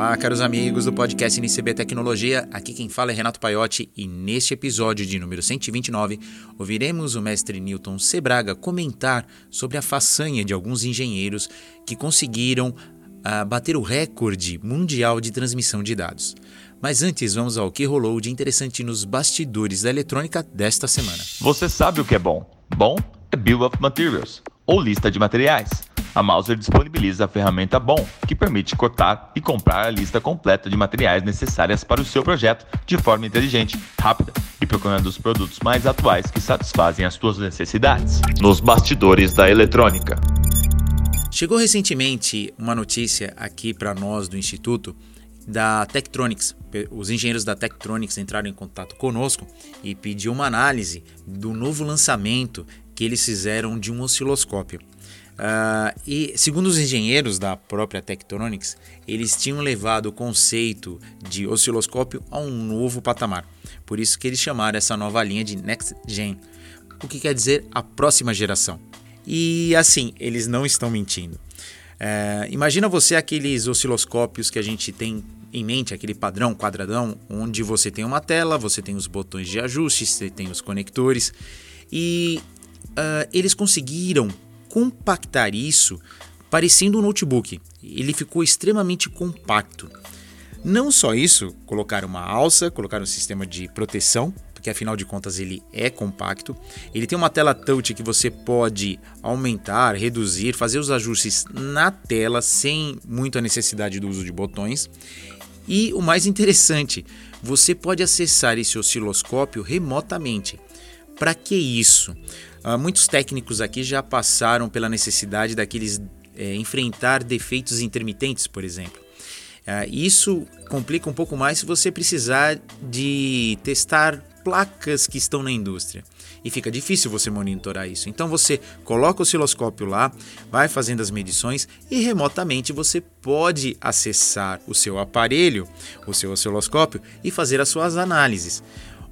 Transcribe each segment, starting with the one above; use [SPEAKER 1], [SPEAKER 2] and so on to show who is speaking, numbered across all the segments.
[SPEAKER 1] Olá, caros amigos do podcast NCB Tecnologia. Aqui quem fala é Renato Paiotti e neste episódio de número 129 ouviremos o mestre Newton Sebraga comentar sobre a façanha de alguns engenheiros que conseguiram uh, bater o recorde mundial de transmissão de dados. Mas antes, vamos ao que rolou de interessante nos bastidores da eletrônica desta semana.
[SPEAKER 2] Você sabe o que é bom? Bom é Bill of Materials, ou lista de materiais a Mouser disponibiliza a ferramenta BOM, que permite cotar e comprar a lista completa de materiais necessárias para o seu projeto de forma inteligente, rápida e procurando os produtos mais atuais que satisfazem as suas necessidades. Nos bastidores da eletrônica.
[SPEAKER 1] Chegou recentemente uma notícia aqui para nós do Instituto da Tektronix. Os engenheiros da Tektronix entraram em contato conosco e pediu uma análise do novo lançamento que eles fizeram de um osciloscópio. Uh, e segundo os engenheiros da própria Tektronix, eles tinham levado o conceito de osciloscópio a um novo patamar. Por isso que eles chamaram essa nova linha de Next Gen, o que quer dizer a próxima geração. E assim, eles não estão mentindo. Uh, imagina você aqueles osciloscópios que a gente tem em mente, aquele padrão quadradão, onde você tem uma tela, você tem os botões de ajuste, você tem os conectores, e uh, eles conseguiram compactar isso parecendo um notebook. Ele ficou extremamente compacto. Não só isso, colocaram uma alça, colocaram um sistema de proteção, porque afinal de contas ele é compacto. Ele tem uma tela touch que você pode aumentar, reduzir, fazer os ajustes na tela sem muita necessidade do uso de botões. E o mais interessante, você pode acessar esse osciloscópio remotamente. Para que isso? Uh, muitos técnicos aqui já passaram pela necessidade daqueles é, enfrentar defeitos intermitentes, por exemplo. Uh, isso complica um pouco mais se você precisar de testar placas que estão na indústria. E fica difícil você monitorar isso. Então você coloca o osciloscópio lá, vai fazendo as medições e remotamente você pode acessar o seu aparelho, o seu osciloscópio e fazer as suas análises.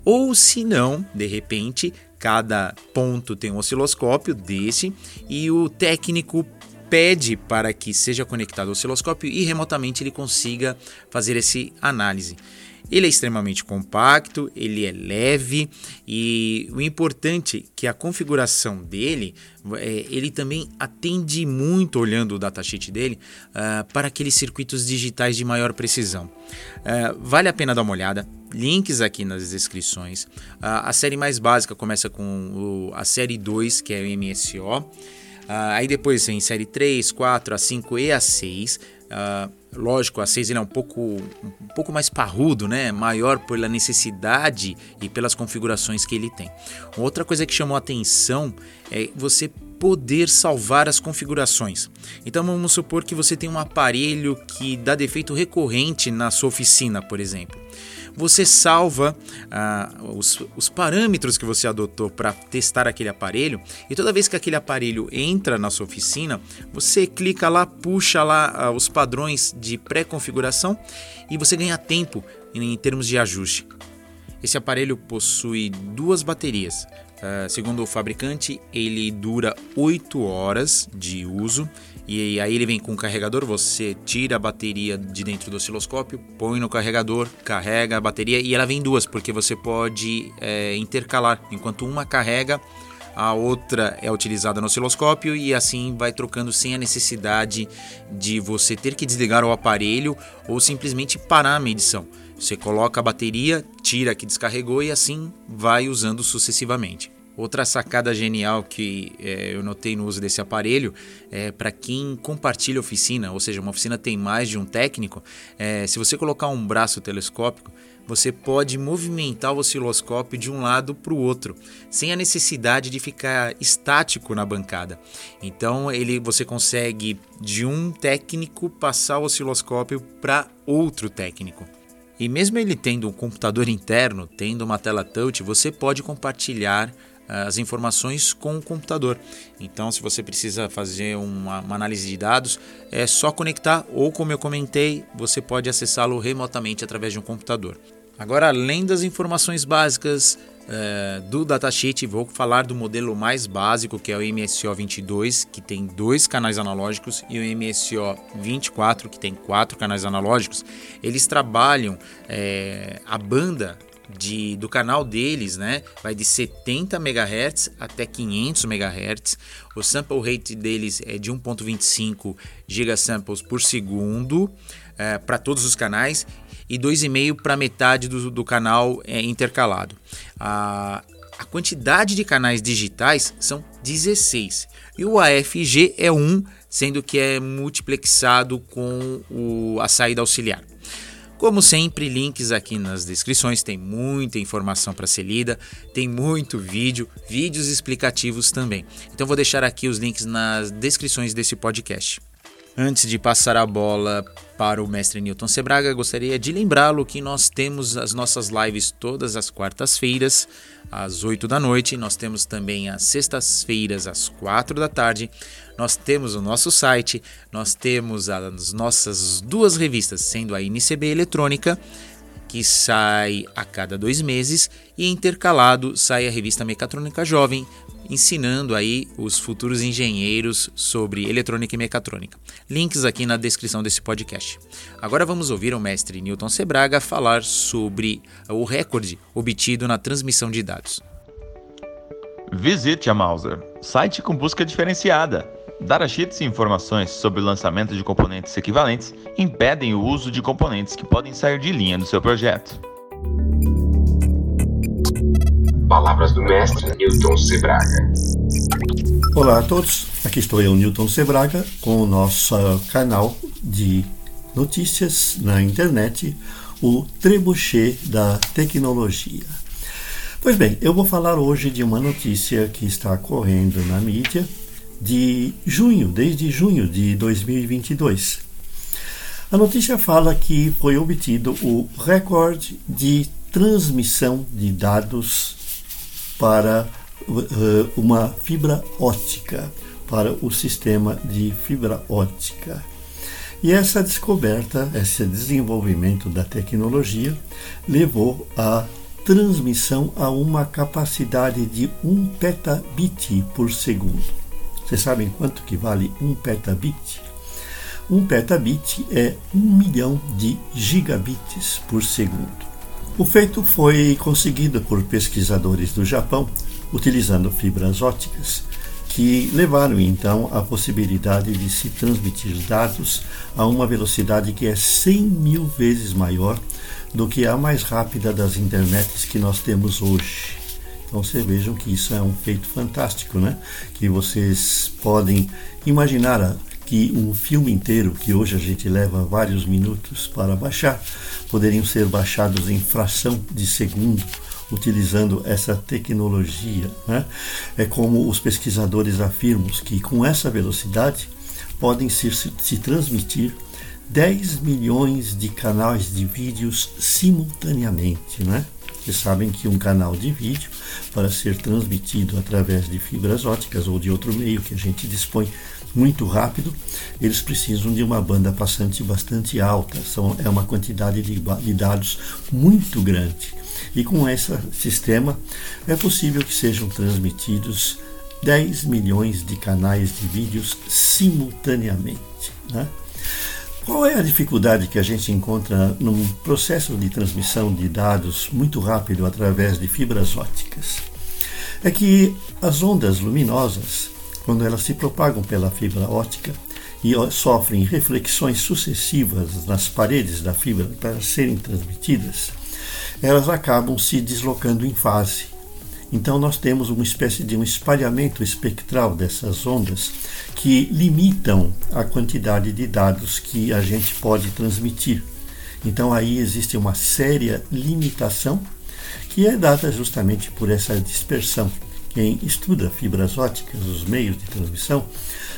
[SPEAKER 1] Ou se não, de repente, cada ponto tem um osciloscópio desse e o técnico pede para que seja conectado ao osciloscópio e remotamente ele consiga fazer essa análise. Ele é extremamente compacto, ele é leve e o importante é que a configuração dele, é, ele também atende muito, olhando o datasheet dele, uh, para aqueles circuitos digitais de maior precisão. Uh, vale a pena dar uma olhada, links aqui nas descrições. Uh, a série mais básica começa com a série 2, que é o MSO. aí depois vem série 3, 4, a 5 e a 6. Uh, lógico, a 6 ele é um pouco, um pouco mais parrudo, né? maior pela necessidade e pelas configurações que ele tem. Outra coisa que chamou atenção é você poder salvar as configurações. Então vamos supor que você tem um aparelho que dá defeito recorrente na sua oficina, por exemplo você salva ah, os, os parâmetros que você adotou para testar aquele aparelho e toda vez que aquele aparelho entra na sua oficina, você clica lá, puxa lá ah, os padrões de pré-configuração e você ganha tempo em, em termos de ajuste. Esse aparelho possui duas baterias. Uh, segundo o fabricante, ele dura 8 horas de uso e aí ele vem com o carregador, você tira a bateria de dentro do osciloscópio, põe no carregador, carrega a bateria e ela vem duas, porque você pode é, intercalar. Enquanto uma carrega, a outra é utilizada no osciloscópio e assim vai trocando sem a necessidade de você ter que desligar o aparelho ou simplesmente parar a medição. Você coloca a bateria, tira que descarregou e assim vai usando sucessivamente. Outra sacada genial que é, eu notei no uso desse aparelho é para quem compartilha oficina, ou seja, uma oficina tem mais de um técnico. É, se você colocar um braço telescópico, você pode movimentar o osciloscópio de um lado para o outro, sem a necessidade de ficar estático na bancada. Então ele, você consegue de um técnico passar o osciloscópio para outro técnico. E mesmo ele tendo um computador interno, tendo uma tela touch, você pode compartilhar as informações com o computador. Então, se você precisa fazer uma, uma análise de dados, é só conectar ou, como eu comentei, você pode acessá-lo remotamente através de um computador. Agora, além das informações básicas, uh, do datasheet, vou falar do modelo mais básico, que é o MSO 22, que tem dois canais analógicos, e o MSO 24, que tem quatro canais analógicos. Eles trabalham é, a banda de, do canal deles, né, vai de 70 MHz até 500 MHz. O sample rate deles é de 1.25 gigasamples por segundo é, para todos os canais e 2,5 para metade do, do canal é, intercalado. A, a quantidade de canais digitais são 16 e o AFG é 1, sendo que é multiplexado com o, a saída auxiliar. Como sempre, links aqui nas descrições, tem muita informação para ser lida, tem muito vídeo, vídeos explicativos também. Então vou deixar aqui os links nas descrições desse podcast. Antes de passar a bola para o mestre Newton Sebraga, gostaria de lembrá-lo que nós temos as nossas lives todas as quartas-feiras, às 8 da noite. Nós temos também às sextas-feiras, às 4 da tarde. Nós temos o nosso site, nós temos as nossas duas revistas, sendo a NCB Eletrônica, que sai a cada dois meses, e intercalado sai a revista Mecatrônica Jovem, ensinando aí os futuros engenheiros sobre eletrônica e mecatrônica. Links aqui na descrição desse podcast. Agora vamos ouvir o mestre Newton Sebraga falar sobre o recorde obtido na transmissão de dados.
[SPEAKER 2] Visite a Mauser, site com busca diferenciada. Datasheets e informações sobre o lançamento de componentes equivalentes impedem o uso de componentes que podem sair de linha do seu projeto.
[SPEAKER 3] Palavras do mestre Newton Sebraga.
[SPEAKER 4] Olá a todos, aqui estou eu, Newton Sebraga, com o nosso canal de notícias na internet, o Trebuchet da Tecnologia. Pois bem, eu vou falar hoje de uma notícia que está correndo na mídia de junho, desde junho de 2022. A notícia fala que foi obtido o recorde de transmissão de dados para uh, uma fibra ótica, para o sistema de fibra ótica. E essa descoberta, esse desenvolvimento da tecnologia, levou à transmissão a uma capacidade de 1 petabit por segundo. Vocês sabem quanto que vale 1 petabit? 1 petabit é 1 milhão de gigabits por segundo. O feito foi conseguido por pesquisadores do Japão utilizando fibras óticas, que levaram então à possibilidade de se transmitir dados a uma velocidade que é 100 mil vezes maior do que a mais rápida das internets que nós temos hoje. Então vocês vejam que isso é um feito fantástico, né? Que vocês podem imaginar que um filme inteiro, que hoje a gente leva vários minutos para baixar, poderiam ser baixados em fração de segundo utilizando essa tecnologia. Né? É como os pesquisadores afirmam que com essa velocidade podem se, se transmitir 10 milhões de canais de vídeos simultaneamente. Né? Vocês sabem que um canal de vídeo, para ser transmitido através de fibras óticas ou de outro meio que a gente dispõe muito rápido, eles precisam de uma banda passante bastante alta. São, é uma quantidade de, de dados muito grande. E com esse sistema é possível que sejam transmitidos 10 milhões de canais de vídeos simultaneamente. Né? Qual é a dificuldade que a gente encontra num processo de transmissão de dados muito rápido através de fibras ópticas? É que as ondas luminosas quando elas se propagam pela fibra óptica e sofrem reflexões sucessivas nas paredes da fibra para serem transmitidas, elas acabam se deslocando em fase. Então nós temos uma espécie de um espalhamento espectral dessas ondas que limitam a quantidade de dados que a gente pode transmitir. Então aí existe uma séria limitação que é dada justamente por essa dispersão. Quem estuda fibras óticas, os meios de transmissão,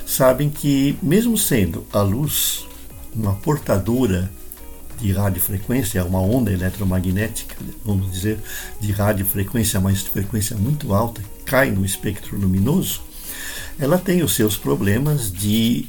[SPEAKER 4] sabem que, mesmo sendo a luz uma portadora de radiofrequência, uma onda eletromagnética, vamos dizer, de radiofrequência, mas de frequência muito alta, cai no espectro luminoso, ela tem os seus problemas de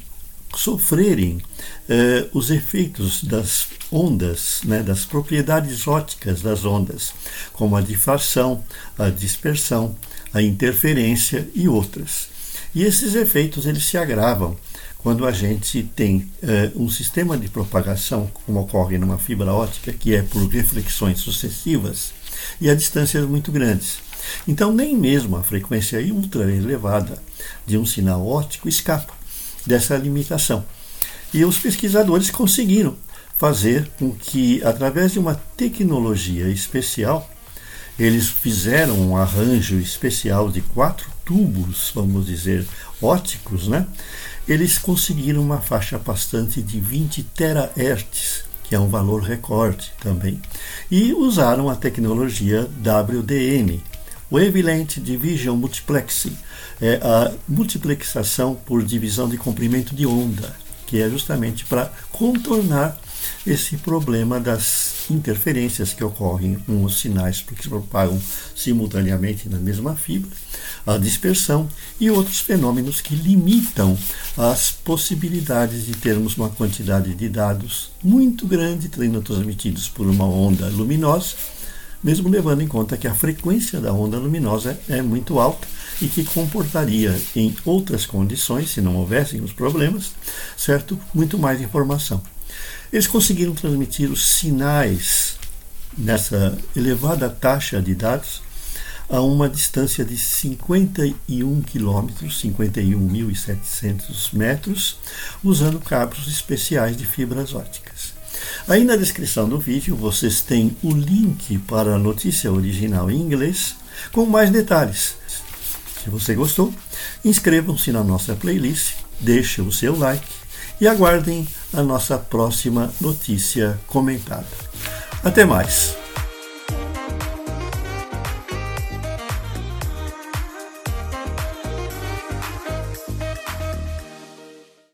[SPEAKER 4] sofrerem eh, os efeitos das ondas, né, das propriedades óticas das ondas, como a difração, a dispersão, a interferência e outras. E esses efeitos eles se agravam quando a gente tem eh, um sistema de propagação, como ocorre numa fibra ótica, que é por reflexões sucessivas e a distâncias muito grandes. Então, nem mesmo a frequência ultra elevada de um sinal óptico escapa dessa limitação. E os pesquisadores conseguiram fazer com que, através de uma tecnologia especial, eles fizeram um arranjo especial de quatro tubos, vamos dizer, óticos, né? Eles conseguiram uma faixa bastante de 20 terahertz, que é um valor recorde também, e usaram a tecnologia WDM, Wavelength Division Multiplexing, é a multiplexação por divisão de comprimento de onda, que é justamente para contornar esse problema das interferências que ocorrem com os sinais porque se propagam simultaneamente na mesma fibra, a dispersão e outros fenômenos que limitam as possibilidades de termos uma quantidade de dados muito grande sendo transmitidos por uma onda luminosa, mesmo levando em conta que a frequência da onda luminosa é muito alta e que comportaria em outras condições, se não houvessem os problemas, certo, muito mais informação. Eles conseguiram transmitir os sinais nessa elevada taxa de dados a uma distância de 51 quilômetros, 51.700 metros, usando cabos especiais de fibras óticas. Aí na descrição do vídeo vocês têm o link para a notícia original em inglês com mais detalhes. Se você gostou, inscrevam-se na nossa playlist, deixe o seu like e aguardem a nossa próxima notícia comentada. Até mais!